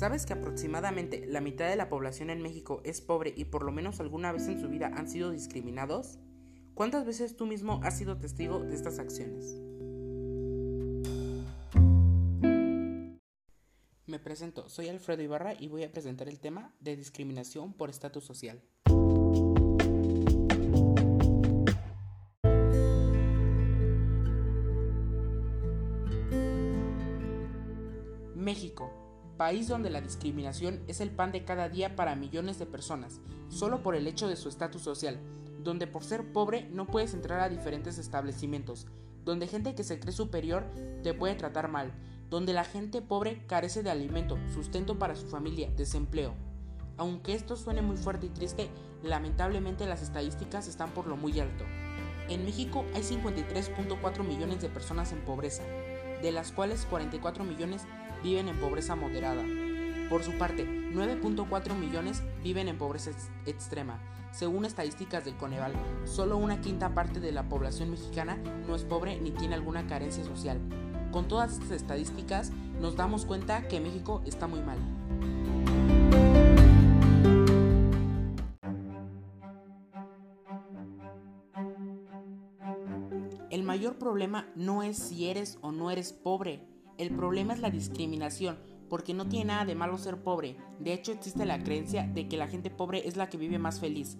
¿Sabes que aproximadamente la mitad de la población en México es pobre y por lo menos alguna vez en su vida han sido discriminados? ¿Cuántas veces tú mismo has sido testigo de estas acciones? Me presento, soy Alfredo Ibarra y voy a presentar el tema de discriminación por estatus social. México, país donde la discriminación es el pan de cada día para millones de personas, solo por el hecho de su estatus social, donde por ser pobre no puedes entrar a diferentes establecimientos, donde gente que se cree superior te puede tratar mal, donde la gente pobre carece de alimento, sustento para su familia, desempleo. Aunque esto suene muy fuerte y triste, lamentablemente las estadísticas están por lo muy alto. En México hay 53.4 millones de personas en pobreza, de las cuales 44 millones viven en pobreza moderada. Por su parte, 9.4 millones viven en pobreza extrema. Según estadísticas del Coneval, solo una quinta parte de la población mexicana no es pobre ni tiene alguna carencia social. Con todas estas estadísticas nos damos cuenta que México está muy mal. El mayor problema no es si eres o no eres pobre, el problema es la discriminación, porque no tiene nada de malo ser pobre. De hecho, existe la creencia de que la gente pobre es la que vive más feliz.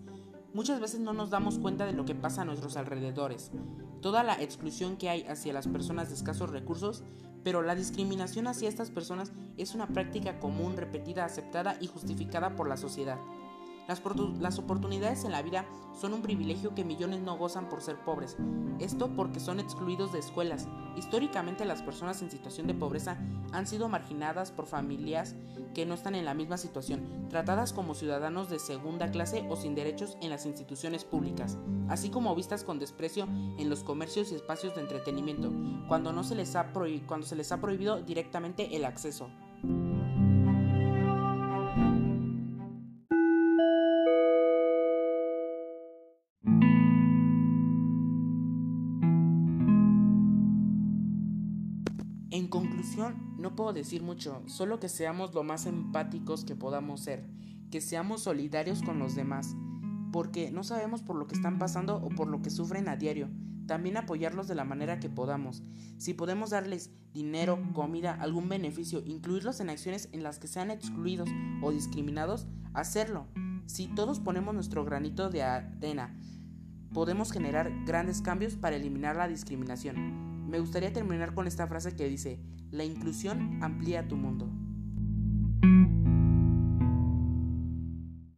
Muchas veces no nos damos cuenta de lo que pasa a nuestros alrededores, toda la exclusión que hay hacia las personas de escasos recursos, pero la discriminación hacia estas personas es una práctica común, repetida, aceptada y justificada por la sociedad. Las, oportunidades en la vida son un privilegio que millones no gozan por ser pobres. Esto porque son excluidos de escuelas. Históricamente las personas en situación de pobreza han sido marginadas por familias que no están en la misma situación, tratadas como ciudadanos de segunda clase o sin derechos en las instituciones públicas, así como vistas con desprecio en los comercios y espacios de entretenimiento, cuando, no se, les ha cuando se les ha prohibido directamente el acceso. En conclusión, no puedo decir mucho, solo que seamos lo más empáticos que podamos ser, que seamos solidarios con los demás, porque no sabemos por lo que están pasando o por lo que sufren a diario. También apoyarlos de la manera que podamos. Si podemos darles dinero, comida, algún beneficio, incluirlos en acciones en las que sean excluidos o discriminados, hacerlo. Si todos ponemos nuestro granito de arena, podemos generar grandes cambios para eliminar la discriminación. Me gustaría terminar con esta frase que dice, la inclusión amplía tu mundo.